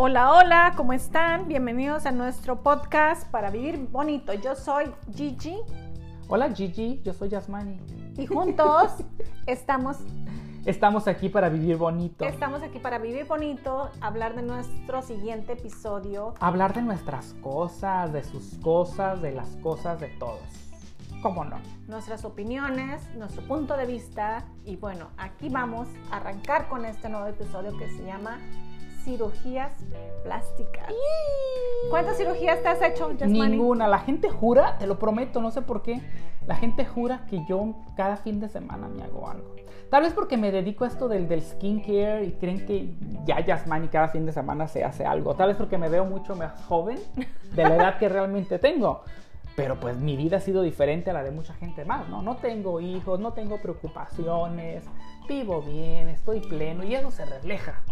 Hola, hola, ¿cómo están? Bienvenidos a nuestro podcast para vivir bonito. Yo soy Gigi Hola Gigi, yo soy Yasmani. y juntos estamos, Estamos aquí para vivir bonito. estamos aquí para vivir bonito, hablar de nuestro siguiente episodio. Hablar de nuestras cosas, de sus cosas, de las cosas de todos. ¿Cómo no? nuestras opiniones, nuestro punto de vista y bueno, aquí vamos a arrancar con este nuevo episodio que se llama cirugías plásticas. ¿Cuántas cirugías te has hecho, Yasmani? Ninguna. La gente jura, te lo prometo, no sé por qué. La gente jura que yo cada fin de semana me hago algo. Tal vez porque me dedico a esto del, del skincare y creen que ya Yasmani cada fin de semana se hace algo. Tal vez porque me veo mucho más joven de la edad que realmente tengo. Pero pues mi vida ha sido diferente a la de mucha gente más, ¿no? No tengo hijos, no tengo preocupaciones, vivo bien, estoy pleno y eso se refleja.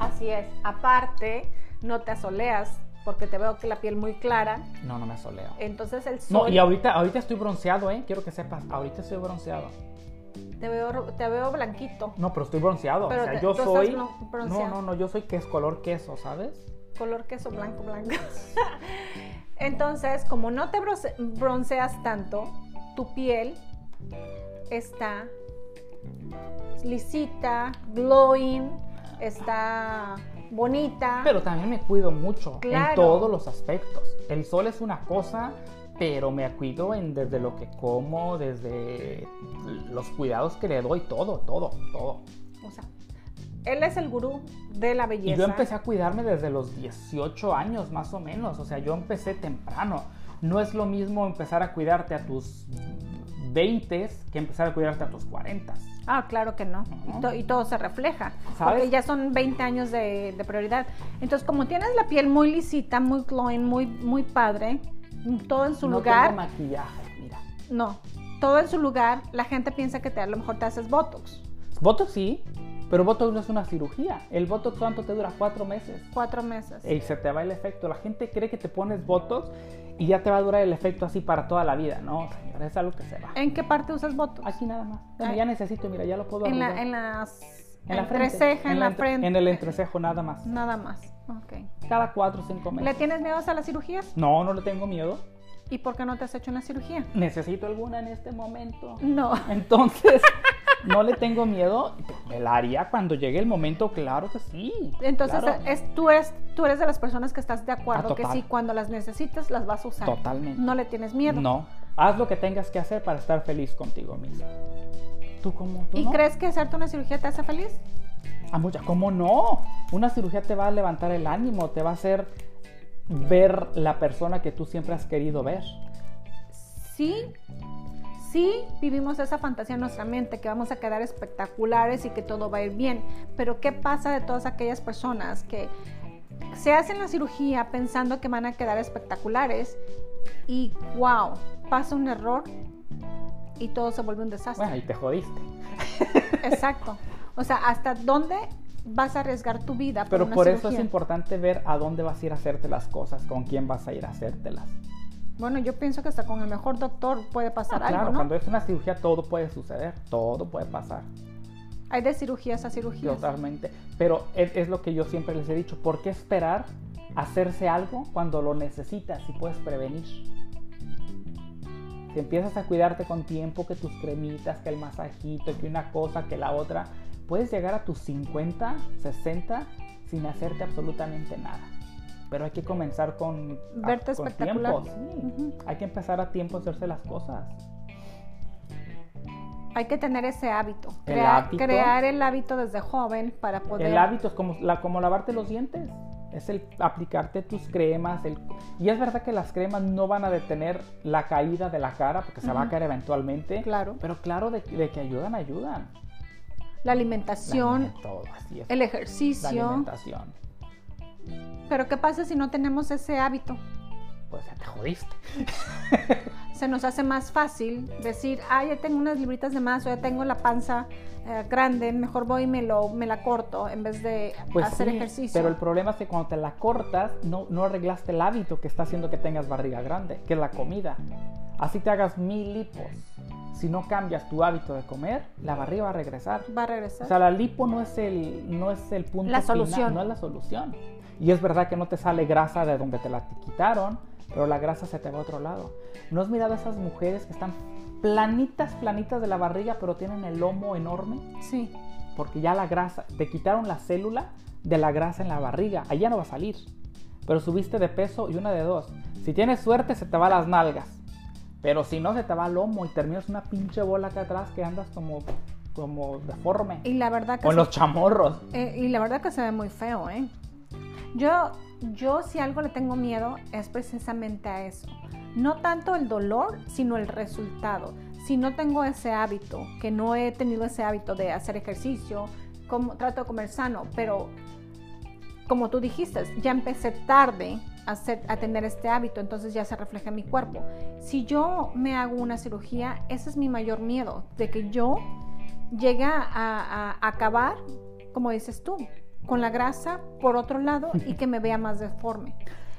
Así es. Aparte, no te asoleas porque te veo que la piel muy clara. No, no me asoleo. Entonces el No, sol y ahorita, ahorita estoy bronceado, ¿eh? Quiero que sepas, ahorita estoy bronceado. te veo te veo blanquito, No, pero estoy bronceado. Pero o sea, te- yo tú soy. No, bronceado. no, no, yo soy que es color queso, ¿sabes? color queso blanco blanco. Entonces, como no te bronce- bronceas tanto, tu piel está lisita, glowing, está bonita. Pero también me cuido mucho Claro. en todos los aspectos. El sol es una cosa, pero me cuido en, desde lo que como, desde los cuidados que le doy, todo, todo, todo. O sea, él es el gurú de la belleza. Y yo empecé a cuidarme desde los 18 años más o menos. O sea, yo empecé temprano. No es lo mismo empezar a cuidarte a tus 20 que empezar a cuidarte a tus 40. Ah, claro que no. Y, to- y todo se refleja. ¿Sabes? Porque ya son 20 años de, de prioridad. Entonces, como tienes la piel muy lisita, muy glowing, muy, muy padre, todo en su no lugar. tengo maquillaje, mira. No, todo en su lugar, la gente piensa que te, a lo mejor te haces Botox. Botox sí, pero Botox no es una cirugía. El Botox cuánto te dura cuatro meses. Cuatro meses. Y se te va el efecto. La gente cree que te pones Botox y ya te va a durar el efecto así para toda la vida. No, señora, es algo que se va. ¿En qué parte usas Botox? Aquí nada más. Bueno, Ay. ya necesito, mira, ya lo puedo en, la, en las... En la entre frente. ceja, en, la, frente. En el entrecejo nada más. Nada más. Ok. Cada cuatro o cinco meses. ¿Le tienes miedo a las cirugías? No, no le tengo miedo. ¿Y por qué no te has hecho una cirugía? Necesito alguna en este momento. No. Entonces, no le tengo miedo. Me la haría cuando llegue el momento, claro que sí. Entonces, claro. es, tú, eres, tú eres de las personas que estás de acuerdo Ah, que sí, cuando las necesites, las vas a usar. Totalmente. No le tienes miedo. No. Haz lo que tengas que hacer para estar feliz contigo mismo. ¿Tú cómo? ¿Tú ¿Y no? crees que hacerte una cirugía te hace feliz? Ah, mucha. ¿Cómo no? Una cirugía te va a levantar el ánimo, te va a hacer ver la persona que tú siempre has querido ver. Sí, sí vivimos esa fantasía en nuestra mente, que vamos a quedar espectaculares y que todo va a ir bien. Pero ¿qué pasa de todas aquellas personas que se hacen la cirugía pensando que van a quedar espectaculares y wow, pasa un error y todo se vuelve un desastre? Bueno, y te jodiste. Exacto. O sea, ¿hasta dónde vas a arriesgar tu vida por Pero una por eso es importante ver a dónde vas a ir a hacerte las cosas, con quién vas a ir a hacértelas. Bueno, yo pienso que hasta con el mejor doctor puede pasar Ah, algo, claro, ¿no? cuando es una cirugía todo puede suceder, todo puede pasar, Hay de cirugías a cirugías. totalmente. Pero es, es lo que yo siempre les he dicho, ¿por qué esperar hacerse algo cuando lo necesitas y puedes prevenir? Si empiezas a cuidarte con tiempo, que tus cremitas, que el masajito, que una cosa, que la otra, puedes llegar a tus 50, 60 sin hacerte absolutamente nada. Pero hay que comenzar con, a- Verte con espectacular. tiempo, sí. Ujú. Hay que empezar a tiempo a hacerse las cosas. Hay que tener ese hábito. El Crea- hábito. Crear el hábito desde joven para poder. El hábito es como, la, como lavarte los dientes. Es el aplicarte tus cremas. El, y es verdad que las cremas no van a detener la caída de la cara porque se va a caer eventualmente. Claro. Pero claro, de, de que ayudan, ayudan. La alimentación, La- todo, así es. el La ejercicio. alimentación. Pero ¿qué pasa si no tenemos ese hábito? Pues ya te jodiste. Se nos hace más fácil decir, ah, ya tengo unas libritas de más o ya tengo la panza eh, grande, mejor voy y me, lo, me la corto en vez de Pues hacer sí, ejercicio. Pero el problema es que cuando te la cortas, no, no arreglaste el hábito que está haciendo que tengas barriga grande, que es la comida. Así te hagas mil lipos. si no cambias tu hábito de comer, la barriga va a regresar. Va a regresar. O sea, la lipo no es el, no es el punto La final, solución. no es la solución. Y es verdad que no te sale grasa de donde te la quitaron, pero la grasa se te va a otro lado. ¿No has mirado a esas mujeres que están planitas, planitas de la barriga, pero tienen el lomo enorme? sí. Porque ya la grasa, te quitaron la célula de la grasa en la barriga, allá no va a salir. Pero subiste de peso y una de dos. Si tienes suerte, se te va las nalgas. Pero si no, se te va el lomo y terminas una pinche bola acá atrás que andas como, como deforme. Y la verdad que sí. los chamorros. Eh, y la verdad que se ve muy feo, ¿eh? Yo, yo si algo le tengo miedo es precisamente a eso. No tanto el dolor, sino el resultado. Si no tengo ese hábito, que no he tenido ese hábito de hacer ejercicio, como, trato de comer sano, pero como tú dijiste, ya empecé tarde a, tener este hábito, entonces ya se refleja en mi cuerpo. Si yo me hago una cirugía, ese es mi mayor miedo, de que yo llegue a acabar, como dices tú, con la grasa por otro lado y que me vea más deforme.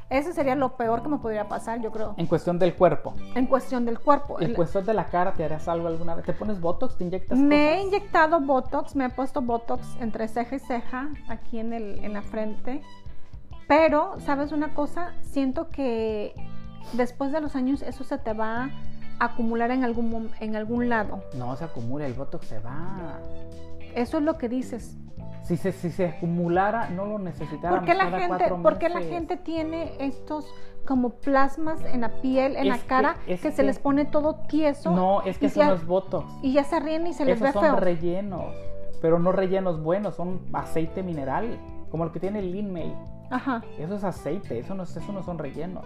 Ese sería lo peor que me podría pasar, yo creo, En cuestión del cuerpo. en cuestión del cuerpo. En cuestión de la cara, ¿te harás algo alguna vez? ¿Te pones Botox? ¿Te inyectas Me he inyectado Botox, me he puesto Botox entre ceja y ceja, aquí en, el, en la frente. Pero, ¿sabes una cosa? Siento que después de los años eso se te va a acumular en algún, en algún lado. No, se acumula, el Botox se va. Eso es lo que dices. Si se, si se acumulara, no lo necesitáramos ¿Por qué la gente, por qué la gente tiene estos como plasmas en la piel, en Es la que- cara, que, es se que- les pone todo tieso? No, es que no es Botox. y ya se ríen y se les Esos ve son feo. rellenos, pero no rellenos buenos, son aceite mineral, como el que tiene el Lean May. Ajá. Eso es aceite, eso no, es- eso no son rellenos.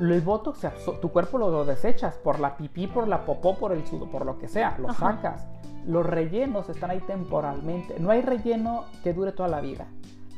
El botox, se tu cuerpo lo, lo desechas por la pipí, por la popó, por el sudo, por lo que sea, lo Ajá. sacas. Los rellenos están ahí temporalmente. No hay relleno que dure toda la vida.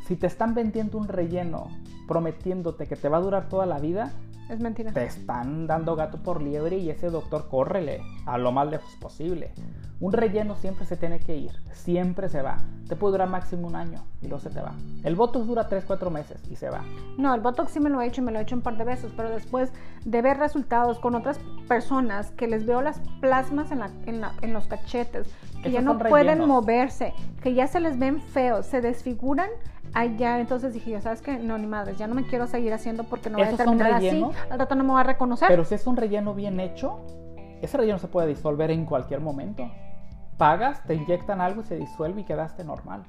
Si te están vendiendo un relleno prometiéndote que te va a durar toda la vida, Es mentira. te están dando gato por liebre y ese doctor córrele a lo más lejos posible. Un relleno siempre se tiene que ir, siempre se va. Te puede durar máximo un año y luego se te va. El botox dura 3-4 meses y se va. No, el Botox sí me lo he hecho y me lo he hecho un par de veces, pero después de ver resultados con otras personas que les veo las plasmas en, la- en, la- en los cachetes, que Esos ya no pueden moverse, que ya se les ven feos, se desfiguran, allá entonces dije yo, ¿sabes qué? No, ni madres, ya no me quiero seguir haciendo porque no voy a ¿Esos son terminar así, rellenos? al rato no me va a reconocer. Pero si es un relleno bien hecho, ese relleno se puede disolver en cualquier momento. Pagas, te inyectan algo y se disuelve y quedaste normal.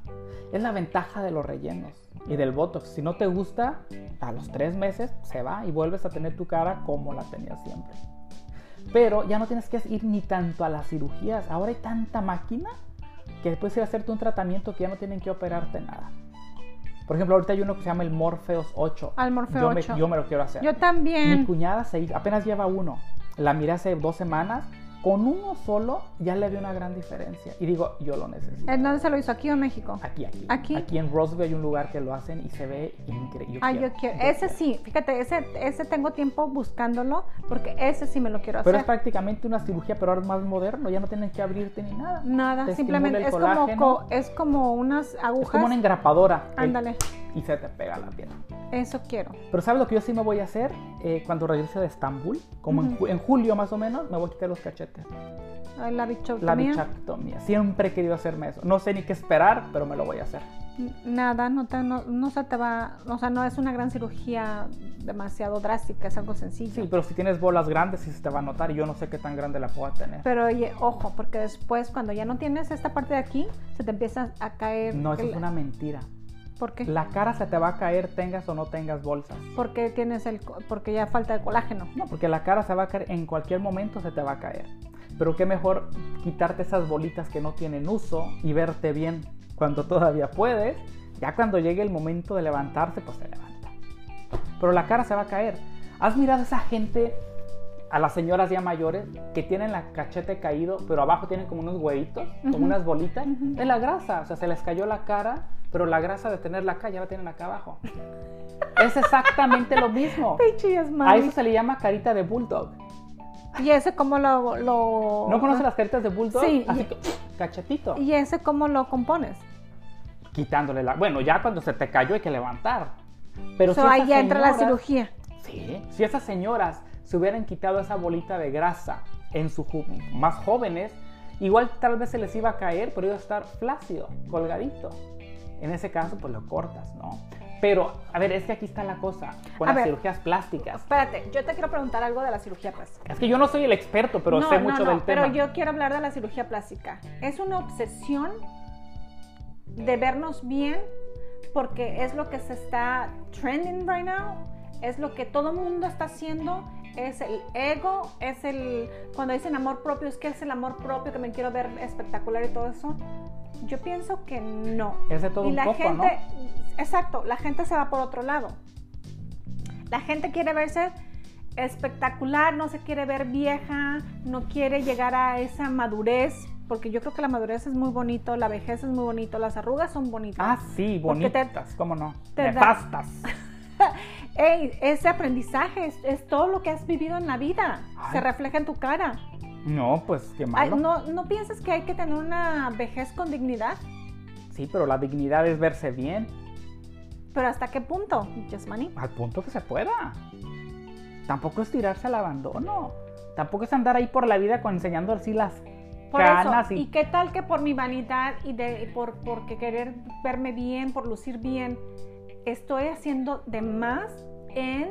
Es la ventaja de los rellenos y del botox. Si no te gusta, a los tres meses se va y vuelves a tener tu cara como la tenías siempre. Pero ya no tienes que ir ni tanto a las cirugías. Ahora hay tanta máquina que puedes ir a hacerte un tratamiento que ya no tienen que operarte nada. Por ejemplo, ahorita hay uno que se llama el Morpheus 8. Al Morpheus yo me- 8. yo me lo quiero hacer. yo Mi también. cuñada se apenas lleva uno. La miré hace dos semanas. Con uno solo ya le vi una gran diferencia. Y digo, yo lo necesito. ¿En dónde se lo hizo? ¿Aquí o en México? Aquí, aquí. ¿Aquí? Aquí en Roseville hay un lugar que lo hacen y se ve increíble. Ah, yo quiero. Ese sí, fíjate, ese, ese tengo tiempo buscándolo porque ese sí me lo quiero hacer. Pero es prácticamente una cirugía, pero ahora es más moderno. Ya no tienen que abrirte ni nada. Nada, Te simplemente es como, es como unas agujas. Es como una engrapadora. Ándale, Y se te pega la piel. eso quiero. Pero ¿sabes lo que yo sí me voy a hacer? Eh, cuando regrese de Estambul, como en Ujú. ju- en, julio más o menos, me voy a quitar los cachetes. Ay, La La bichectomía. bichectomía. Siempre he querido hacerme eso. No sé ni qué esperar, pero me lo voy a hacer. Nada, no, te, no, no se te va, o sea, no es una gran cirugía demasiado drástica, es algo sencillo. Sí, pero si tienes bolas grandes sí se te va a notar y yo no sé qué tan grande la pueda tener. Pero oye, ojo, porque después cuando ya no tienes esta parte de aquí, se te empieza a caer. No, eso el- es una mentira. ¿Por qué? La cara se te va a caer tengas o no tengas bolsas. Porque tienes el, porque ya falta de colágeno. No, porque la cara se va a caer, en cualquier momento se te va a caer. Pero qué mejor quitarte esas bolitas que no tienen uso y verte bien cuando todavía puedes. Ya cuando llegue el momento de levantarse, pues se levanta. Pero la cara se va a caer. ¿Has mirado a esa gente, a las señoras ya mayores, que tienen la cachete caído, pero abajo tienen como unos huevitos, como unas bolitas? Es la grasa, o sea, se les cayó la cara, pero la grasa de tenerla acá ya la tienen acá abajo. es exactamente lo mismo. A eso se le llama carita de bulldog. Y ese cómo lo, lo ¿No conoces las caritas de bulldog? Sí, Así y- que, cachetito. y ese cómo lo compones. Quitándole la... Bueno, ya cuando se te cayó hay que levantar. Pero So, si ahí ya entra la cirugía. Sí. Si esas señoras se hubieran quitado esa bolita de grasa en su más jóvenes, igual tal vez se les iba a caer, pero iba a estar flácido, colgadito. En ese caso, pues lo cortas, ¿no? Pero, a ver, es que aquí está la cosa, con A las ver. cirugías plásticas. Espérate, yo te quiero preguntar algo de la cirugía plástica. Es que yo no soy el experto, pero no, sé no, mucho no, del tema. pero yo quiero hablar de la cirugía plástica. Es una obsesión de vernos bien porque es lo que se está trending right now, es lo que todo mundo está haciendo, es el ego, es el cuando dicen amor propio, es que es el amor propio que me quiero ver espectacular y todo eso. Yo pienso que no. Es de todo y un la poco, gente, exacto, la gente se va por otro lado. La gente quiere verse espectacular, no se quiere ver vieja, no quiere llegar a esa madurez, porque yo creo que la madurez es muy bonito, la vejez es muy bonito, las arrugas son bonitas. Ah, sí, Porque te- bonitas, ¿cómo no? te. Ey, ese aprendizaje es, es todo lo que has vivido en la vida, Ay. se refleja en tu cara. No, pues qué Ay, malo. ¿no, ¿No piensas que hay que tener una vejez con dignidad? Sí, pero la dignidad es verse bien, ¿Pero hasta qué punto, Yasmani? al punto que se pueda. Tampoco es tirarse al abandono. Tampoco es andar ahí por la vida con enseñando así las Por canas eso, y... y... qué tal que por mi vanidad y de, por porque querer verme bien, por lucir bien, estoy haciendo de más en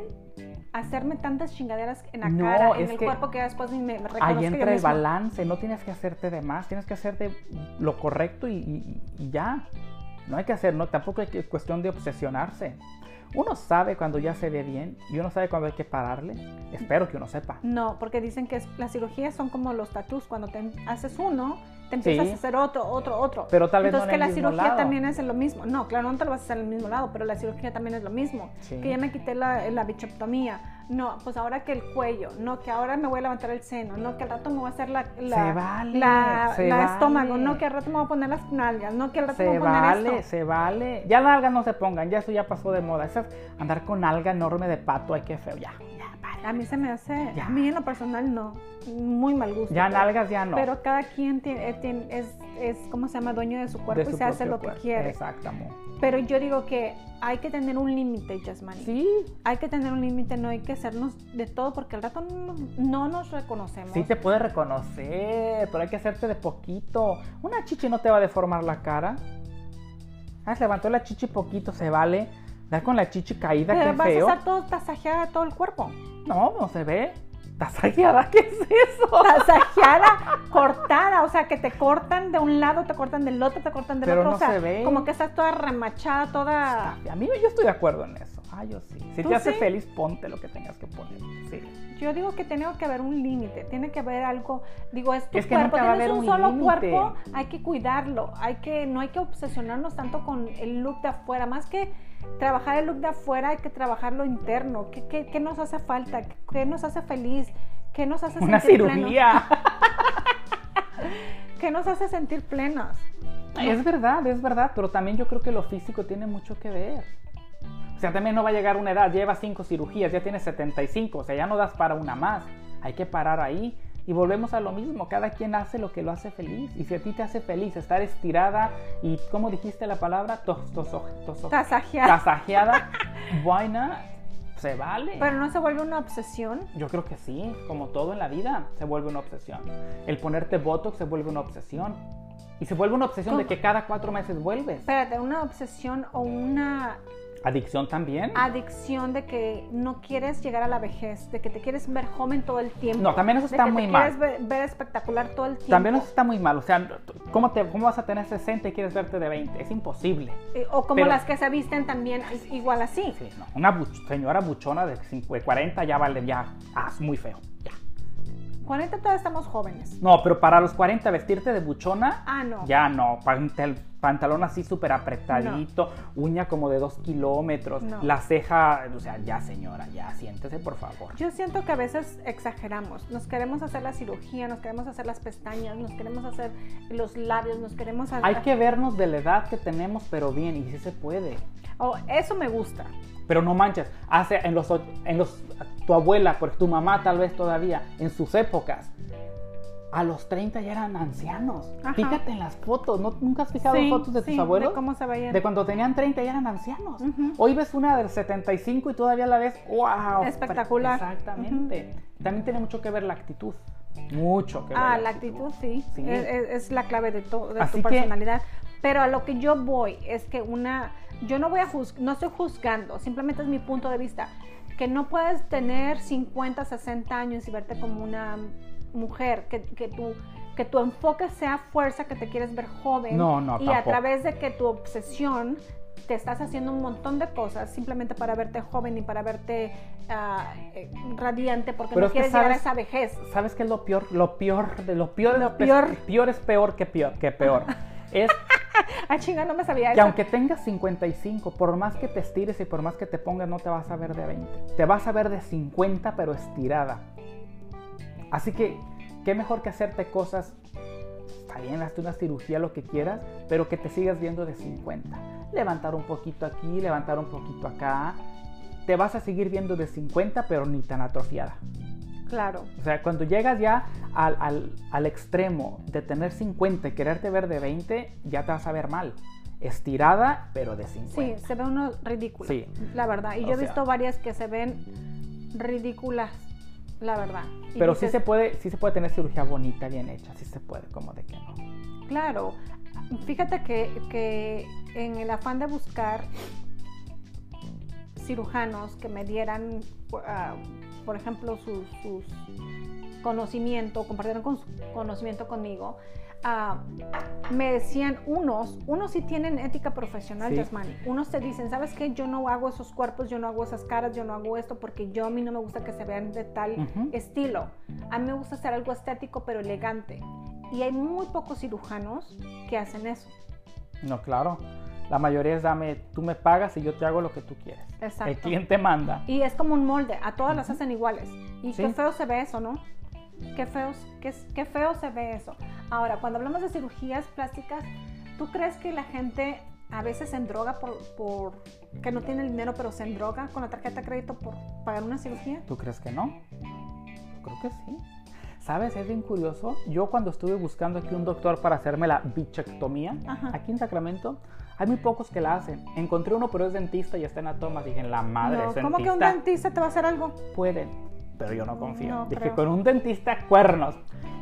hacerme tantas chingaderas en la No, cara, en es el cuerpo que después ni me, me Ahí yo entra el balance, no tienes que hacerte de más, tienes que hacerte lo correcto y, y- y ya. No hay que hacer, no, tampoco hay que cuestión de obsesionarse. Uno sabe cuando ya se ve bien y uno sabe cuando hay que pararle. Espero que uno sepa. No, porque dicen que es- las cirugías son como los tatús, cuando te haces uno, te empiezas Sí. a hacer otro, otro, otro. Pero tal vez no Entonces en que el la mismo cirugía lado. también es lo mismo. No, claro, no te lo vas a hacer en el mismo lado, pero la cirugía también es lo mismo. Sí. Que ya me quité la, la bichectomía. No, pues ahora que el cuello, no, que ahora me voy a levantar el seno, no, que al rato me voy a hacer la, la, Se vale, la, se la vale. estómago, no, que al rato me voy a poner las nalgas, no, que al rato me Se voy a poner vale, esto. se vale. Ya las algas no se pongan, ya eso ya pasó de moda. Esas, andar con alga enorme de pato, ay, qué feo. Ya, ya, vale. A mí se me hace, Ya. a mí en lo personal no, muy mal gusto. Ya pero- nalgas ya no. Pero cada quien tiene, eh, tiene- es, es, ¿cómo se llama? Dueño de su cuerpo De y se hace lo que quiere. Exacto, amor. Pero yo digo que hay que tener un límite, Jasmine. Sí, Hay que tener un límite, no hay que hacernos de todo porque al rato no, no nos reconocemos. Sí te puede reconocer, pero hay que hacerte de poquito. Una chichi no te va a deformar la cara. Ah, se levantó la chichi poquito, se vale. Dar con la chichi caída, Pero qué vas feo. a estar todo tasajeada todo el cuerpo. No, no se ve. ¿Tasajeada? ¿Qué es eso? Tasajeada, cortada, o sea, que te cortan de un lado, te cortan del otro, te cortan del Pero otro. no o sea, se ve. como que estás toda remachada, toda... A mí yo estoy de acuerdo en eso. Ah, yo sí. Si ¿Tú te hace sí? feliz, ponte lo que tengas que poner. Sí. Yo digo que tiene que haber un límite, tiene que haber algo, digo, es tu Es que cuerpo, tienes un, un solo cuerpo, hay que cuidarlo, hay que, no hay que obsesionarnos tanto con el look de afuera, más que trabajar el look de afuera, hay que trabajar lo interno, ¿qué, qué, qué nos hace falta? ¿Qué, qué nos hace feliz? ¿Qué nos hace Una sentir plenos? cirugía. ¿Qué nos hace sentir plenos? Es verdad, es verdad, pero también yo creo que lo físico tiene mucho que ver. O sea, también no va a llegar una edad, lleva cinco cirugías, ya tienes 75, o sea, ya no das para una más. Hay que parar ahí y volvemos a lo mismo, cada quien hace lo que lo hace feliz. Y si a ti te hace feliz estar estirada y, ¿cómo dijiste la palabra? Tos, toso- toso- Tasajeada. tasajeada, why not? Se vale. Pero no se vuelve una obsesión. Yo creo que sí, como todo en la vida, se vuelve una obsesión. El ponerte Botox se vuelve una obsesión. Y se vuelve una obsesión de que cada cuatro meses vuelves. Espérate, una obsesión o una Adicción también. adicción de que no quieres llegar a la vejez, de que te quieres ver joven todo el tiempo. No, también eso de está que muy te mal. quieres ver, ver espectacular todo el tiempo. También eso está muy mal. O sea, ¿cómo, te, ¿cómo vas a tener 60 y quieres verte de 20? Es imposible. Eh, O como Pero- las que se visten también igual así. Sí, no. Una buch- señora buchona de 50, de 40 ya vale, ya, ah, es muy feo. Ya. 40 todavía estamos jóvenes. No, pero para los 40 vestirte de buchona, Ah, no. ya no. Pantal- pantalón así súper apretadito, uña como de 2 kilómetros, No. la ceja, o sea, ya señora, ya siéntese por favor. Yo siento que a veces exageramos. Nos queremos hacer la cirugía, nos queremos hacer las pestañas, nos queremos hacer los labios, nos queremos hacer... Hay que vernos de la edad que tenemos, pero bien, y sí se puede. Oh, eso me gusta. Pero no manches, hace en los, en los tu abuela, porque tu mamá tal vez todavía, en sus épocas, a los 30 ya eran ancianos. Ajá. Fíjate en las fotos, ¿no? ¿nunca has fijado Sí, fotos de tus sí, abuelos? de cómo se veían. De cuando tenían 30 ya eran ancianos. Hoy ves una del 75 y todavía la ves, wow. Espectacular. Exactamente. También tiene mucho que ver la actitud. Mucho que ver. Ah, la actitud sí, Sí. Es, la clave de, to- de tu que- personalidad. Pero a lo que yo voy es que una, yo no voy a juz- no estoy juzgando, simplemente es mi punto de vista, que no puedes tener 50, 60 años y verte como una mujer, que, que tu que tu enfoque sea fuerza, que te quieres ver joven No, no, y a través de que tu obsesión te estás haciendo un montón de cosas simplemente para verte joven y para verte ah, eh, radiante porque Pero no quieres llegar a sabes- esa vejez. ¿Sabes qué es lo peor? Lo peor de lo peor, Lo es- peor es peor que peor que peor. Es Ah, chinga, no me sabía que eso. aunque tengas 55, por más que te estires y por más que te pongas, no te vas a ver de 20. Te vas a ver de 50, pero estirada. Así que, ¿qué mejor que hacerte cosas? Está bien, hazte una cirugía, lo que quieras, pero que te sigas viendo de 50. Levantar un poquito aquí, levantar un poquito acá. Te vas a seguir viendo de 50, pero ni tan atrofiada. Claro. O sea, cuando llegas ya al, al- al extremo de tener 50 y quererte ver de 20, ya te vas a ver mal. Estirada, pero de 50. Sí, se ve uno ridículo. Sí. La verdad. Y O yo he sea- visto varias que se ven ridículas. La verdad. Y Pero sí se, puede, sí se puede tener cirugía bonita, bien hecha. Sí se puede, como de que no. Claro. Fíjate que, que en el afán de buscar cirujanos que me dieran, ah, por ejemplo, sus, sus conocimiento, compartieron con su conocimiento conmigo, ah, me decían unos, unos sí tienen ética profesional, Sí. Yasmani. Unos te dicen, ¿sabes qué? Yo no hago esos cuerpos, yo no hago esas caras, yo no hago esto porque yo a mí no me gusta que se vean de tal Ujú. estilo. A mí me gusta hacer algo estético pero elegante. Y hay muy pocos cirujanos que hacen eso. No, claro. La mayoría es dame, tú me pagas y yo te hago lo que tú quieres. Exacto. El cliente manda. Y es como un molde, a todas las Ujú. hacen iguales. Y Sí. qué feo se ve eso, ¿no? Qué, feos, qué, qué feo se ve eso. Ahora, cuando hablamos de cirugías plásticas, ¿tú crees que la gente a veces se endroga por, por que no tiene el dinero, pero se endroga con la tarjeta de crédito por pagar una cirugía? ¿Tú crees que no? Creo que sí. ¿Sabes? Es bien curioso. Yo cuando estuve buscando aquí un doctor para hacerme la bichectomía, Ajá. aquí en Sacramento, hay muy pocos que la hacen. Encontré uno, pero es dentista y está en Atoma. Dije, en la madre, No, es ¿Cómo que un dentista. te va a hacer algo? Pueden, pero yo no confío. No Dije, creo. con un dentista, cuernos.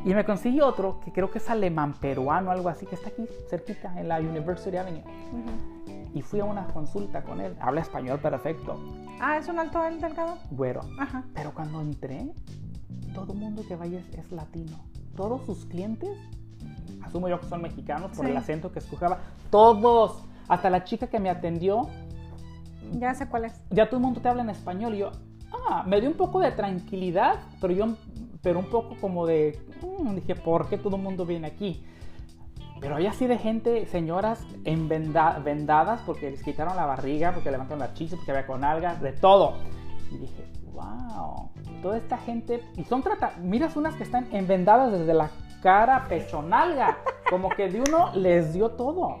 Y me conseguí otro que creo que es alemán peruano, algo así, que está aquí cerquita, en la University Avenue. Ujú. Y fui a una consulta con él. Habla español perfecto, Ah, ¿es un alto el delgado? güero. Ajá. Pero cuando entré, todo mundo que vaya es, es latino. Todos sus clientes, asumo yo que son mexicanos por Sí. el acento que escogaba, todos, hasta la chica que me atendió, Ya sé cuál es. ya todo el mundo te habla en español y yo, ah, me dio un poco de tranquilidad, pero yo, pero un poco como de, mm, dije, ¿por qué todo el mundo viene aquí? Pero hay así de gente, señoras en venda- vendadas porque les quitaron la barriga, porque levantaron la chicha, porque había con algas, de todo. Y dije, wow, toda esta gente, y son trata, miras unas que están envendadas desde la cara, pecho, nalga, como que de uno les dio todo.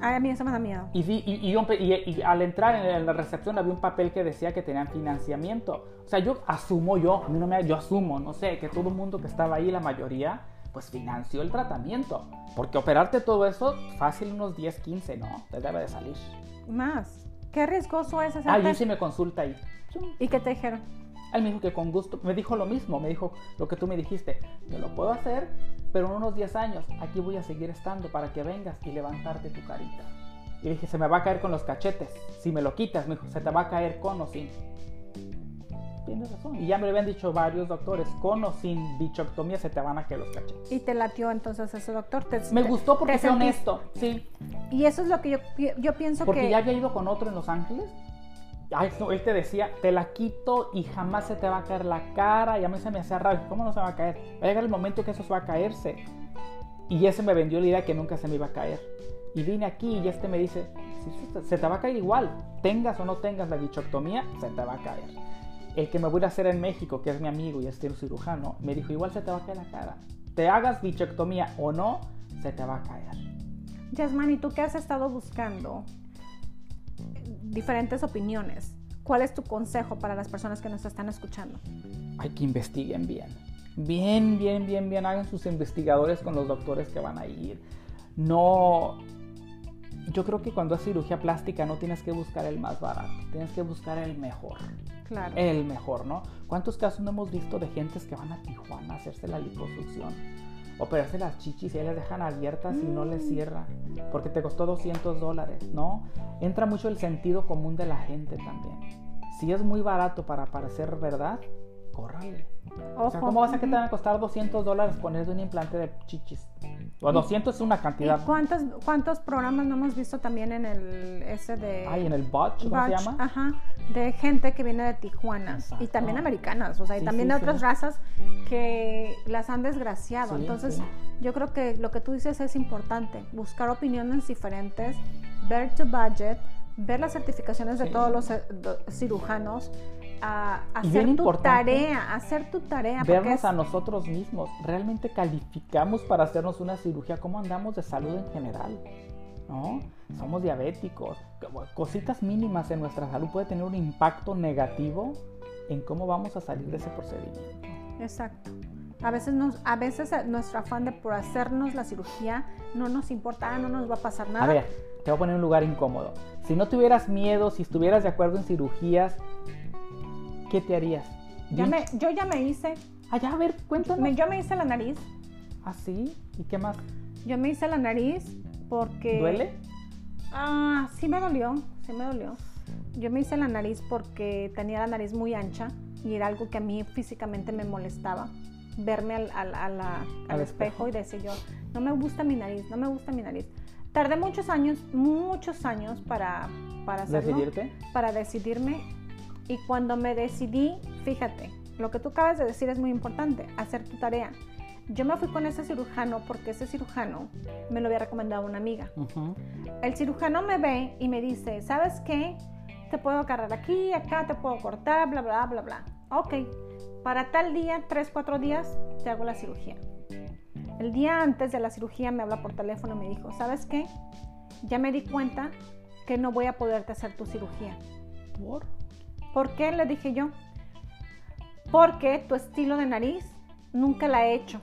Ay, a mí eso me da miedo. Y, y- y y- al entrar en, la recepción había un papel que decía que tenían financiamiento. O sea, yo asumo yo, a mí no me, yo asumo, no sé, que todo el mundo que estaba ahí, la mayoría, pues financió el tratamiento. Porque operarte todo eso, fácil unos 10, 15, ¿no? Te debe de salir. Más. Qué riesgoso es Ah, hacerte. yo hice me consulta ahí. ¿Y qué te dijeron? Él me dijo que con gusto, me dijo lo mismo, me dijo lo que tú me dijiste, te lo puedo hacer, pero en unos 10 años aquí voy a seguir estando para que vengas y levantarte tu carita. Y dije, se me va a caer con los cachetes, si me lo quitas, me dijo, se te va a caer con o sin. Tienes razón. Y ya me lo habían dicho varios doctores, con o sin bichectomía se te van a caer los cachetes. Y te latió entonces ese doctor. Te, Me te- gustó porque fue honesto, sí. Y eso es lo que yo, yo pienso Porque que... ya había ido con otro en Los Ángeles. Ay, no, él te decía, te la quito y jamás se te va a caer la cara. Y a mí se me hacía raro, ¿cómo no se va a caer? Va a llegar el momento que eso se va a caerse. Y ese me vendió la idea que nunca se me iba a caer. Y vine aquí y este me dice, "Sí, se te- va a caer igual. Tengas o no tengas la bichoctomía, se te va a caer. El que me voy a hacer en México, que es mi amigo y es cirujano, me dijo, igual se te va a caer la cara. Te hagas bichoctomía o no, se te va a caer. Yasmani, tú que has estado buscando diferentes opiniones, ¿cuál es tu consejo para las personas que nos están escuchando? hay que investiguen bien. Bien, bien, bien, bien. Hagan sus investigadores con los doctores que van a ir. No. yo creo que cuando es cirugía plástica no tienes que buscar el más barato, tienes que buscar el mejor. Claro. El mejor, ¿no? ¿Cuántos casos no hemos visto de gentes que van a Tijuana a hacerse la liposucción? Operarse las chichis y ahí las dejan abiertas y no les Mm. cierra. Porque te costó 200 dólares, ¿no? Entra mucho el sentido común de la gente también. Si es muy barato para parecer verdad, córrale. O sea. ¿cómo vas a que te van a costar 200 dólares ponerse un implante de chichis? O 200 es una ¿Y cantidad. cuántos, cuántos programas no hemos visto también en el ese de Ay, en el botch, ¿cómo se llama? Ajá, de gente que viene de Tijuana y Exacto. también americanas, o sea, y Sí, también sí, de sí. otras razas que las han desgraciado. Entonces. Yo creo que lo que tú dices es importante, buscar opiniones diferentes, ver tu budget, ver las certificaciones de Sí. todos los eh, cirujanos, a hacer tu tarea, hacer tu tarea, Vernos es- a nosotros mismos. ¿Realmente calificamos para hacernos una cirugía? ¿Cómo andamos de salud en general? ¿No? Somos diabéticos. Cositas mínimas en nuestra salud puede tener un impacto negativo en cómo vamos a salir de ese procedimiento. Exacto. A veces, nos, a veces eh, nuestro afán de por hacernos la cirugía no nos importa, ah, no nos va a pasar nada. A ver, te voy a poner en un lugar incómodo. Si no tuvieras miedo, si estuvieras de acuerdo en cirugías, ¿qué te harías? Ya me, yo ya me hice, Ah, ya, a ver, cuéntanos. me- yo me hice la nariz, ¿Ah, sí? ¿Y qué más? yo me hice la nariz porque... ¿Duele? Ah, sí me dolió, sí me dolió. Yo me hice la nariz porque tenía la nariz muy ancha y era algo que a mí físicamente me molestaba. Verme al, al- al Al espejo espejo. y decir yo, no me gusta mi nariz, no me gusta mi nariz. Tardé muchos años, muchos años para, para hacerlo. ¿Decidirte? para decidirme y cuando me decidí, fíjate, lo que tú acabas de decir es muy importante, hacer tu tarea. Yo me fui con ese cirujano porque ese cirujano me lo había recomendado una amiga. Ujú. El cirujano me ve y me dice, ¿sabes qué? Te puedo agarrar aquí, acá, te puedo cortar, bla, bla, bla, bla. Ok, para tal día, tres, cuatro días, te hago la cirugía. El día antes de la cirugía me habla por teléfono y me dijo, ¿sabes qué? Ya me di cuenta que no voy a poderte hacer tu cirugía. ¿Por? ¿Por qué? Le dije yo. Porque tu estilo de nariz nunca la he hecho.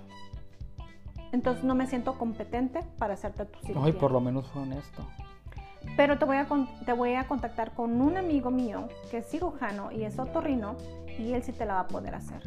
Entonces no me siento competente para hacerte tu cirugía. Ay, por lo menos fue honesto. Pero te voy, a, te voy a contactar con un amigo mío que es cirujano y es otorrino y él sí te la va a poder hacer.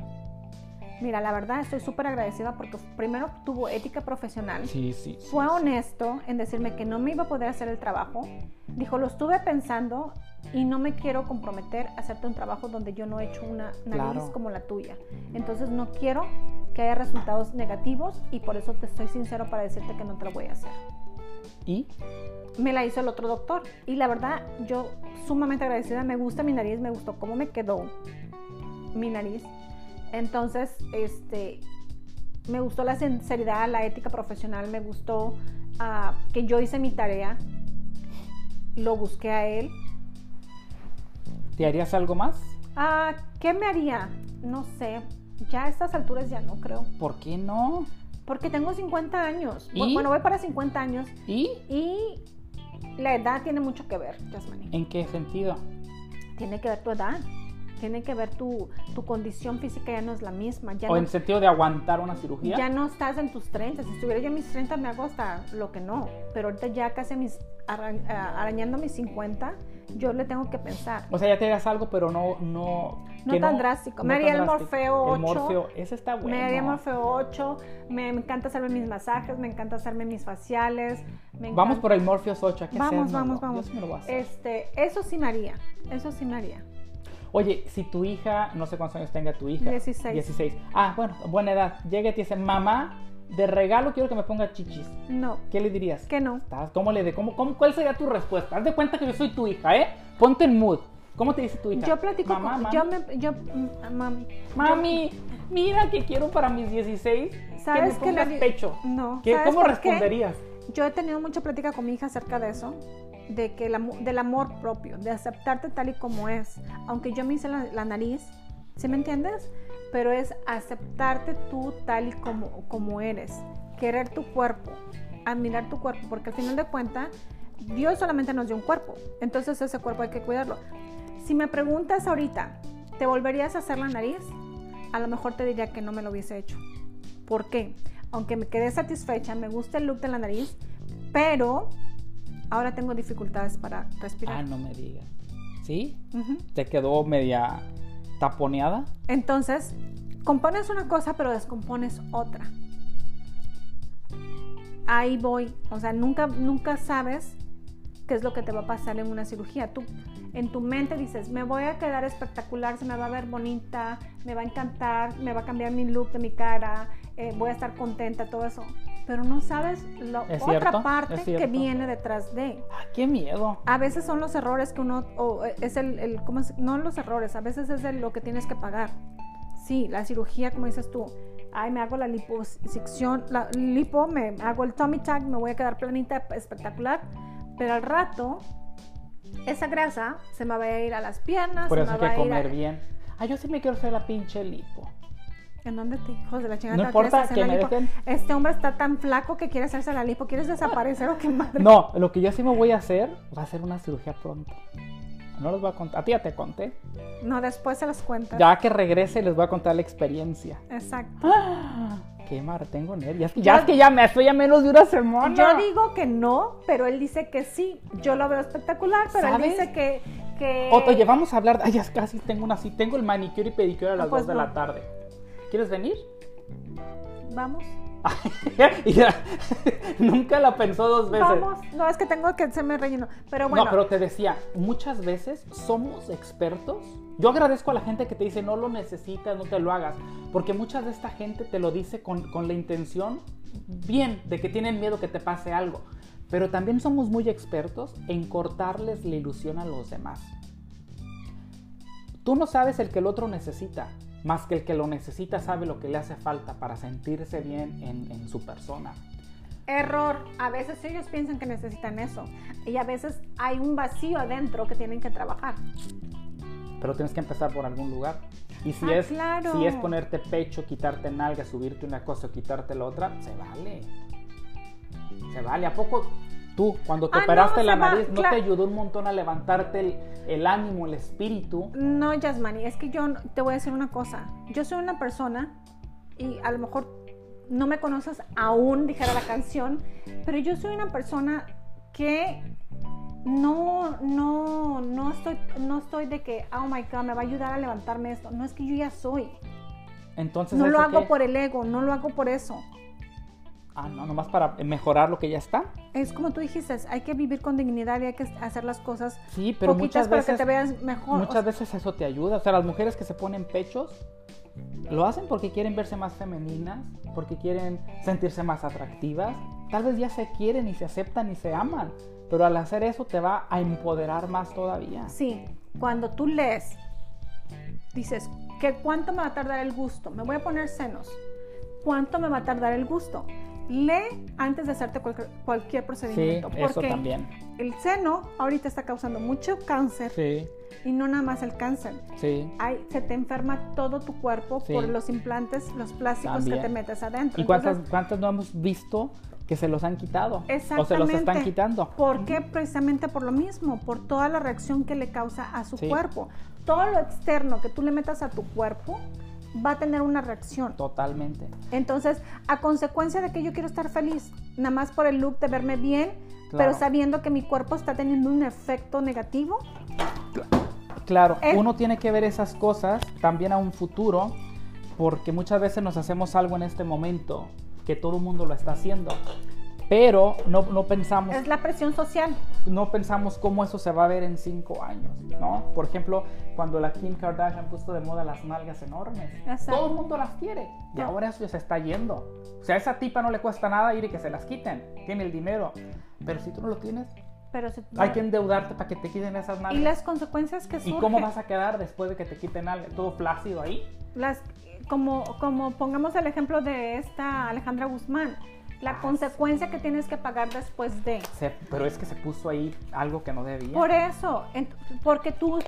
Mira, la verdad estoy súper agradecida porque primero tuvo ética profesional. Sí, sí. sí, Fue sí. honesto en decirme que no me iba a poder hacer el trabajo. Dijo, lo estuve pensando y no me quiero comprometer a hacerte un trabajo donde yo no he hecho una nariz Claro. como la tuya. Entonces no quiero que haya resultados negativos y por eso te estoy sincero para decirte que no te lo voy a hacer. ¿Y? Me la hizo el otro doctor y la verdad yo sumamente agradecida, me gusta mi nariz, me gustó cómo me quedó mi nariz. Entonces, este, me gustó la sinceridad, la ética profesional, me gustó ah, que yo hice mi tarea, lo busqué a él. ¿Te harías algo más? Ah, ¿Qué me haría? No sé, ya a estas alturas ya no creo, ¿Por qué no? porque tengo 50 años. ¿Y? Bueno, voy para 50 años ¿Y? y la edad tiene mucho que ver, Jasmine. ¿En qué sentido? Tiene que ver tu edad, tiene que ver tu, tu condición física, ya no es la misma. Ya ¿O no, en sentido de aguantar una cirugía? ya no estás en tus 30. Si estuviera yo en mis 30 me hago hasta lo que no. Pero ahorita ya casi mis, arra- a- arañando mis 50, yo le tengo que pensar. O sea, ya te harías algo, pero no... No, No tan drástico. Me haría el. Morfeo El 8. morfeo, ese está bueno. Me haría Morfeo 8, me encanta hacerme mis masajes, me encanta hacerme mis faciales. me Vamos por el Morpheus 8, hay que Vamos, vamos, vamos. Me hacer. Este, eso sí me haría, eso sí me haría. Oye, si tu hija, no sé cuántos años tenga tu hija. 16. 16. Ah, bueno, buena edad. Llega y te dice, mamá, de regalo quiero que me ponga chichis. No, ¿Qué le dirías? que no. ¿Cómo le de, cómo, cómo, ¿Cuál sería tu respuesta? Haz de cuenta que yo soy tu hija, ¿eh? Ponte en mood. ¿Cómo te dice tu hija? Yo platico Mamá, con. mami, Yo me. Yo, mm, mami. Mami, mira que quiero para mis 16 ¿Sabes que me pongas di- pecho. No. ¿Qué- ¿sabes ¿Cómo qué? responderías? Yo he tenido mucha plática con mi hija acerca de eso, de que el del amor propio, de aceptarte tal y como es. Aunque yo me hice la, la nariz, ¿sí me entiendes? Pero es aceptarte tú tal y como, como eres, querer tu cuerpo, admirar tu cuerpo, porque al final de cuentas, Dios solamente nos dio un cuerpo, entonces ese cuerpo hay que cuidarlo. Si me preguntas ahorita, ¿te volverías a hacer la nariz? A lo mejor te diría que no me lo hubiese hecho. ¿Por qué? Aunque me quedé satisfecha, me gusta el look de la nariz, pero ahora tengo dificultades para respirar. Ah, no me digas. ¿Sí? ¿Te quedó media taponeada? Entonces, compones una cosa pero descompones otra. Ahí voy. O sea, nunca, nunca sabes qué es lo que te va a pasar en una cirugía. Tú en tu mente dices, me voy a quedar espectacular, se me va a ver bonita, me va a encantar, me va a cambiar mi look de mi cara, eh, voy a estar contenta, todo eso. Pero no sabes la Es otra cierto, parte es que viene detrás de. Ah, qué miedo. A veces son los errores que uno, o es el, el- ¿cómo se- no los errores, a veces es el- lo que tienes que pagar. Sí, la cirugía, como dices tú, ay, me hago la liposección, la lipo, me hago el tummy tuck, me voy a quedar planita, espectacular, pero al rato, esa grasa se me va a ir a las piernas, Por se me hay va que a ir a- comer bien. Ah, yo sí me quiero hacer la pinche lipo. ¿En dónde te hijos de la chingada? No importa que me dejen. Este hombre está tan flaco que quiere hacerse la lipo, ¿quieres desaparecer o qué madre? No, lo que yo sí me voy a hacer va a ser una cirugía pronto. No les voy a contar. A ti ya te conté. No, después se las cuentas. Ya que regrese les voy a contar la experiencia. Exacto. ¡Ah! Qué mar, tengo nervios. Ya es que ya me estoy a menos de una semana. Yo digo que no, pero él dice que sí. Yo lo veo espectacular, pero él dice que... que... O- Oye, vamos a hablar. Ay, ya casi tengo una cita. Tengo el manicure y pedicure a las Ah, pues 2 de no. la tarde. ¿Quieres venir? Vamos. Nunca la pensó dos veces. Vamos. No, es que tengo que hacerme relleno. Pero bueno. No, pero te decía, muchas veces somos expertos. Yo agradezco a la gente que te dice no lo necesitas, no te lo hagas, porque muchas de esta gente te lo dice con, con la intención bien de que tienen miedo que te pase algo, pero también somos muy expertos en cortarles la ilusión a los demás. Tú no sabes el que el otro necesita, más que el que lo necesita sabe lo que le hace falta para sentirse bien en, en su persona. Error. A veces ellos piensan que necesitan eso. Y a veces hay un vacío adentro que tienen que trabajar. pero tienes que empezar por algún lugar. Y si, Ah, es, claro. si es ponerte pecho, quitarte nalga, subirte una cosa o quitarte la otra, se vale. Se vale. ¿A poco tú, cuando te Ah, no, operaste la va, nariz, no claro. te ayudó un montón a levantarte el, el ánimo, el espíritu? No, Yasmani, es que yo te voy a decir una cosa. Yo soy una persona y a lo mejor no me conoces aún, dijera la canción, pero yo soy una persona que no, no, no estoy, no estoy de que, oh my God, me va a ayudar a levantarme esto. No es que yo ya soy. Entonces, No lo ¿eso hago qué? por el ego, no lo hago por eso. Ah, no, nomás para mejorar lo que ya está. Es como tú dijiste, hay que vivir con dignidad y hay que hacer las cosas Sí, pero poquitas muchas para veces... que te veas mejor. Muchas veces eso te ayuda. O sea, las mujeres que se ponen pechos lo hacen porque quieren verse más femeninas, porque quieren sentirse más atractivas. Tal vez ya se quieren y se aceptan y se aman. Pero al hacer eso te va a empoderar más todavía. Sí, cuando tú lees, dices, ¿qué, ¿cuánto me va a tardar el gusto? Me voy a poner senos. ¿Cuánto me va a tardar el gusto? Lee antes de hacerte cualquier, cualquier Sí, procedimiento. eso porque también. el seno ahorita está causando mucho cáncer Sí, y no nada más el cáncer. sí. Ay, se te enferma todo tu cuerpo por los implantes, los plásticos que te metes adentro. ¿Y Entonces, cuántas no hemos visto que se los han quitado? O se Exactamente. los están quitando. ¿Por qué? Precisamente por lo mismo, por toda la reacción que le causa a su Sí. cuerpo. Todo lo externo que tú le metas a tu cuerpo va a tener una reacción. Totalmente. Entonces, a consecuencia de que yo quiero estar feliz, nada más por el look de verme bien, Claro. pero sabiendo que mi cuerpo está teniendo un efecto negativo, Claro, uno tiene que ver esas cosas también a un futuro, porque muchas veces nos hacemos algo en este momento que todo el mundo lo está haciendo, pero no, no pensamos es la presión social. no pensamos cómo eso se va a ver en cinco años, ¿no? Por ejemplo, cuando la Kim Kardashian puso de moda las nalgas enormes, Exacto. todo el mundo las quiere y ahora eso se está yendo. O sea, a esa tipa no le cuesta nada ir y que se las quiten, tiene el dinero, pero si tú no lo tienes, Pero se- hay que endeudarte para que te quiten esas nalgas. y las consecuencias que ¿Y surgen. cómo vas a quedar después de que te quiten algo? ¿Todo flácido ahí? las como como pongamos el ejemplo de esta Alejandra Guzmán, la consecuencia que tienes que pagar después de. Se- pero es que se puso ahí algo que no debía. Por eso, porque tú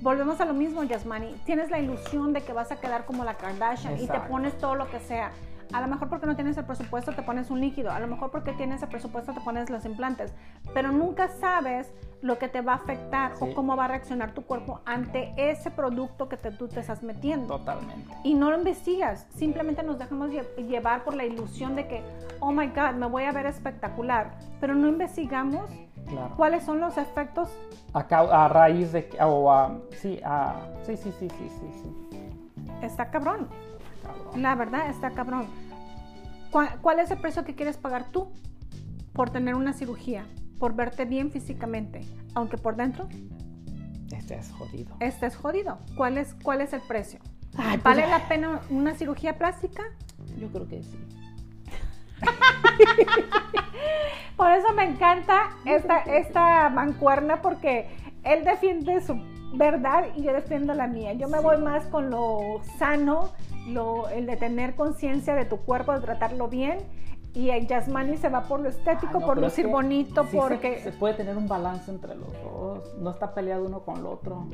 volvemos a lo mismo, Yasmani, tienes la ilusión de que vas a quedar como la Kardashian y te pones todo lo que sea. A lo mejor porque no tienes el presupuesto te pones un líquido, a lo mejor porque tienes el presupuesto te pones los implantes, pero nunca sabes lo que te va a afectar Sí. o cómo va a reaccionar tu cuerpo ante ese producto que te- tú te estás metiendo. Totalmente. Y no lo investigas, simplemente nos dejamos lle- llevar por la ilusión de que, oh my God, me voy a ver espectacular, pero no investigamos Claro. cuáles son los efectos. A, a raíz de o a, sí, a, sí, sí, sí, sí, sí, sí. Está cabrón. Cabrón. La verdad está cabrón. ¿Cuál, cuál es el precio que quieres pagar tú por tener una cirugía? Por verte bien físicamente, aunque por dentro Este es jodido. estés jodido. ¿Cuál es, cuál es el precio? Ay, pues, ¿Vale la pena una cirugía plástica? Yo creo que sí. Por eso me encanta esta, esta mancuerna porque él defiende su verdad y yo defiendo la mía. Yo me Sí. voy más con lo sano, lo, el de tener conciencia de tu cuerpo, de tratarlo bien. Y el Yasmani se va por lo estético, Ah, no, por es lucir que bonito, sí porque... Se, puede tener un balance entre los dos. No está peleado uno con el otro.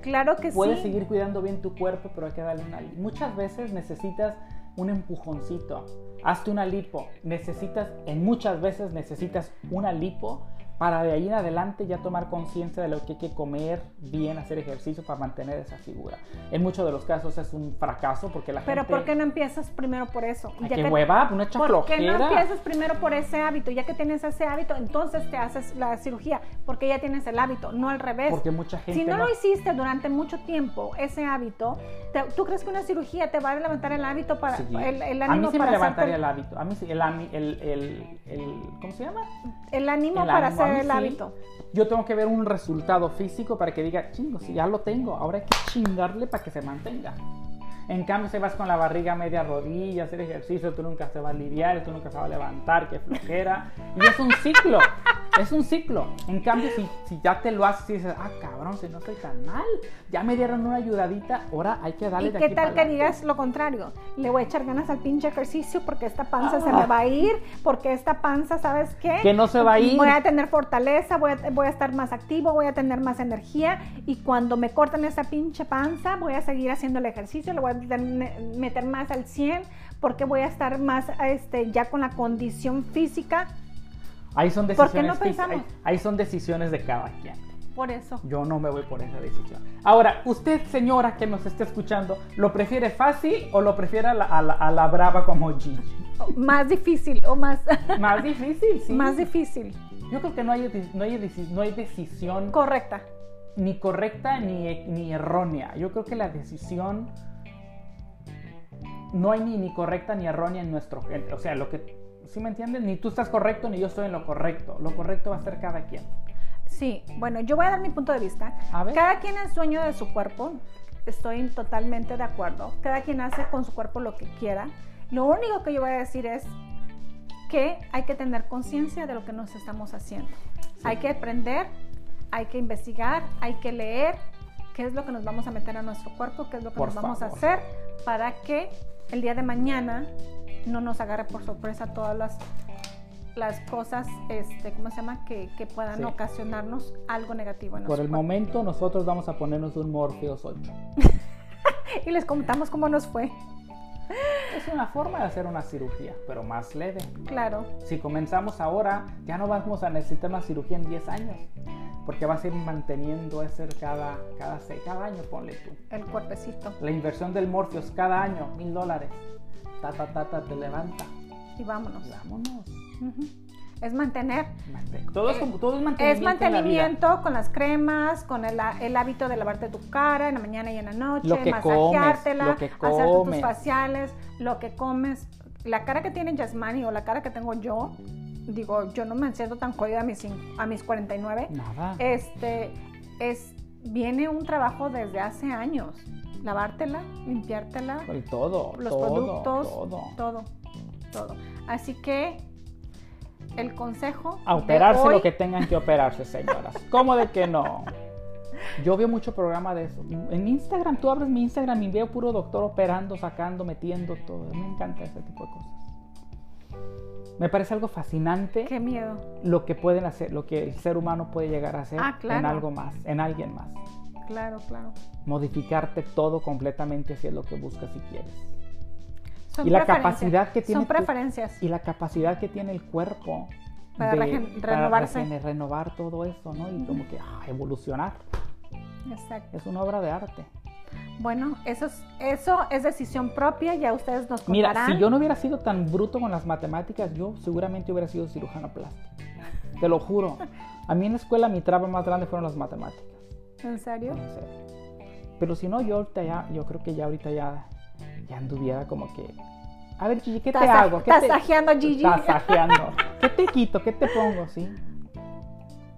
Claro que Puedes sí. seguir cuidando bien tu cuerpo, pero hay que darle una... Muchas veces necesitas un empujoncito. Hazte una lipo. Necesitas, en muchas veces necesitas una lipo para de ahí en adelante ya tomar conciencia de lo que hay que comer bien, hacer ejercicio para mantener esa figura. En muchos de los casos es un fracaso porque la Pero gente... ¿por qué no empiezas primero por eso? Ay, Ya qué que- hueva, una ¿Por qué no empiezas primero por ese hábito? Ya que tienes ese hábito, entonces te haces la cirugía, porque ya tienes el hábito, no al revés. Porque mucha gente si no, no- lo hiciste durante mucho tiempo, ese hábito, te- ¿tú crees que una cirugía te va a levantar el hábito para Sí. el, el a mí ánimo sí me levantaría hacerte- el hábito. A mí sí, el, ¿cómo se llama? el ánimo El para ánimo. Hacer el sí. hábito? Yo tengo que ver un resultado físico para que diga, chingo, si ya lo tengo, ahora hay que chingarle para que se mantenga. En cambio, si vas con la barriga media rodilla, hacer ejercicio, tú nunca se va a aliviar, tú nunca se va a levantar, qué flojera. Y es un ciclo, es un ciclo. En cambio, si, si ya te lo haces y dices, ah, cabrón, si no estoy tan mal, ya me dieron una ayudadita, ahora hay que darle ¿Y de qué aquí tal que digas lo contrario? Le voy a echar ganas al pinche ejercicio porque esta panza se Ah. me va a ir, porque esta panza, ¿sabes qué? Que no se va a ir. Voy a tener fortaleza, voy a, voy a estar más activo, voy a tener más energía y cuando me corten esa pinche panza voy a seguir haciendo el ejercicio, le voy a meter más al 100 porque voy a estar más este, ya con la condición física. Ahí son ¿Por qué decisiones no ahí- ahí son decisiones de cada quien. Por eso. Yo no me voy por esa decisión. Ahora, usted, señora que nos esté escuchando, ¿lo prefiere fácil o lo prefiere a la, a la- a la brava como Gigi? Más difícil o más, Más difícil, sí. más difícil. Yo creo que no hay, no hay, no hay decisión Correcta. ni correcta ni, ni errónea. Yo creo que la decisión no hay ni, ni correcta ni errónea en nuestro... o sea, lo que... ¿Sí me entienden? Ni tú estás correcto ni yo estoy en lo correcto. Lo correcto va a ser cada quien. Sí, bueno, yo voy a dar mi punto de vista. A ver. Cada quien es dueño de su cuerpo, estoy totalmente de acuerdo. Cada quien hace con su cuerpo lo que quiera. Lo único que yo voy a decir es que hay que tener conciencia de lo que nos estamos haciendo. Hay que aprender, hay que investigar, hay que leer qué es lo que nos vamos a meter a nuestro cuerpo, qué es lo que Por nos vamos a hacer para que el día de mañana no nos agarre por sorpresa todas las las cosas, este, ¿cómo se llama? Que, que puedan Sí. ocasionarnos algo negativo en Por el cuerpo. momento nosotros vamos a ponernos un Morpheus 8. Y les contamos cómo nos fue. Es una forma de hacer una cirugía, pero más leve. Claro, Si comenzamos ahora, ya no vamos a necesitar una cirugía en 10 años, porque vas a ir manteniendo ese cada, cada, cada año, ponle tú. el cuerpecito. La inversión del Morpheus cada año, mil dólares. Ta, ta, ta, ta, te levanta. Y vámonos. Vámonos. Ujú. Es mantener. Mante- Todo es, como- todo es mantenimiento. Es en la mantenimiento con las cremas, con el, el hábito de lavarte tu cara en la mañana y en la noche, Lo que masajeártela, comes, lo que hacerte tus comes. faciales, lo que comes. La cara que tiene Yasmani o la cara que tengo yo, digo, yo no me siento tan jodida a mis, a mis 49. Nada. Este, es, viene un trabajo desde hace años. Lavártela, limpiártela, El todo. los todo, productos, Todo. todo, todo. Así que el consejo A operarse hoy- lo que tengan que operarse, señoras. ¿Cómo de que no? Yo veo mucho programa de eso. En Instagram, tú abres mi Instagram y veo puro doctor operando, sacando, metiendo todo. Me encanta ese tipo de cosas. Me parece algo fascinante Qué miedo. lo que pueden hacer, lo que el ser humano puede llegar a hacer Ah, claro. en algo más, en alguien más. Claro, claro. Modificarte todo completamente si es lo que buscas y quieres. Son y la preferencias. capacidad que tiene Son tu- preferencias. y la capacidad que tiene el cuerpo Para regen- renovarse. regen- renovar todo eso, ¿no? Y como que ah, evolucionar. Exacto. Es una obra de arte. Bueno, eso es, eso es decisión propia, ya ustedes nos Mira, contarán. si yo no hubiera sido tan bruto con las matemáticas, yo seguramente hubiera sido cirujano plástico. Te lo juro. A mí en la escuela mi traba más grande fueron las matemáticas. ¿En serio? En serio. Pero si no, yo ahorita ya, yo creo que ya ahorita ya, ya anduviera como que. A ver, Gigi, ¿qué te Tasa- hago? ¿Qué te- tasajeando a Gigi. Tasajeando. ¿Qué te quito? ¿Qué te pongo? Sí.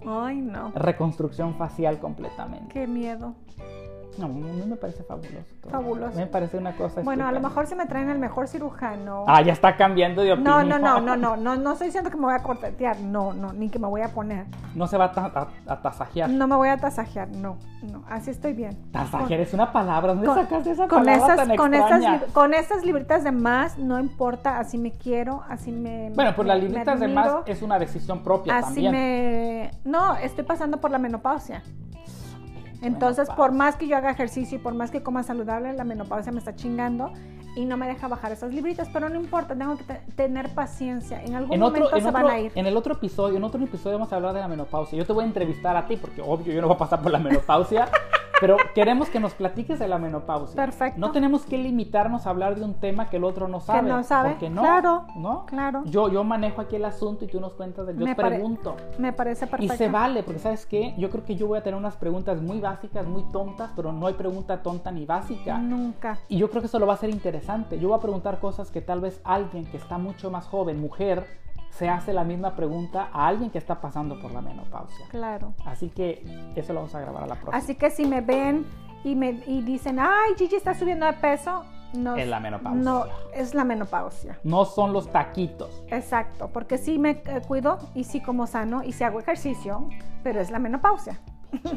Ay, no. Reconstrucción facial completamente. Qué miedo. No, a mí me parece fabuloso. todo. Fabuloso. Me parece una cosa Bueno, a lo mejor si me traen el mejor cirujano. Ah, ya está cambiando de no, opinión. no, no, no, no, no, no estoy diciendo que me voy a cortetear, no, no, ni que me voy a poner. No se va a, ta- a- a tasajear. No me voy a tasajear, no, no, así estoy bien. Tasajear es una palabra. ¿Dónde Con- sacaste esa con palabra esas, tan con esas, extraña? con esas libritas de más, no importa, así me quiero, así me. Bueno, pues las libritas de más es una decisión propia Así también. me. No, estoy pasando por la menopausia. Entonces, por más que yo haga ejercicio y por más que coma saludable, la menopausia me está chingando y no me deja bajar esas libritas. Pero no importa, tengo que te- tener paciencia. En algún En otro, momento en, se otro- van a ir. en el otro episodio, en otro episodio vamos a hablar de la menopausia. Yo te voy a entrevistar a ti porque obvio yo no voy a pasar por la menopausia, pero queremos que nos platiques de la menopausia. Perfecto. No tenemos que limitarnos a hablar de un tema que el otro no sabe. no sabe, Porque no, claro, ¿no? claro. Yo, yo manejo aquí el asunto y tú nos cuentas, de, yo Me pare- pregunto. Me parece Y perfecto. se vale, porque ¿sabes qué? Yo creo que yo voy a tener unas preguntas muy básicas, muy tontas, pero no hay pregunta tonta ni básica. Nunca. Y yo creo que eso lo va a ser interesante. Yo voy a preguntar cosas que tal vez alguien que está mucho más joven, mujer, se hace la misma pregunta a alguien que está pasando por la menopausia. Claro. Así que eso lo vamos a grabar a la próxima. Así que si me ven y me y dicen, ay, Gigi está subiendo de peso, no Es la menopausia. No, es la menopausia. No son los taquitos. Exacto, porque sí me eh, cuido y sí como sano y sí hago ejercicio, pero es la menopausia.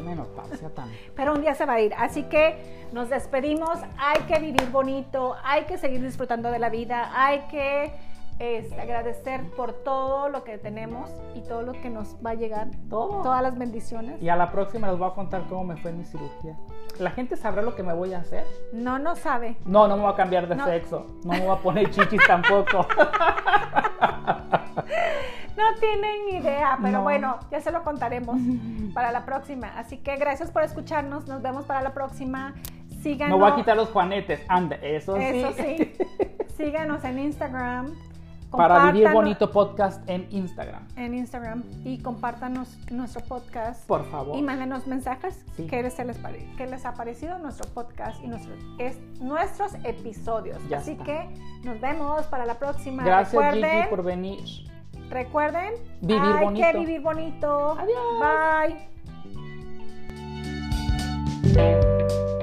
Menopausia también. Pero un día se va a ir, así que nos despedimos. Hay que vivir bonito, hay que seguir disfrutando de la vida, hay que este, agradecer por todo lo que tenemos y todo lo que nos va a llegar, Todo. todas las bendiciones. Y a la próxima les voy a contar cómo me fue en mi cirugía. ¿La gente sabrá lo que me voy a hacer? No, no sabe. No, no me voy a cambiar de No. sexo. No me voy a poner chichis tampoco. No tienen idea, pero No. bueno, ya se lo contaremos para la próxima. Así que gracias por escucharnos. Nos vemos para la próxima. Síganos. Me voy a quitar los juanetes. Ande, eso sí. Eso sí. Síganos en Instagram. Para vivir bonito podcast en Instagram. En Instagram. Y compártanos nuestro podcast. Por favor. Y mándenos mensajes Sí. que, les, que ha parecido nuestro podcast y nuestro- es- nuestros episodios. Ya Así está. que nos vemos para la próxima. Gracias recuerden, Gigi por venir. recuerden Vivir hay bonito. que vivir bonito. Adiós. Bye.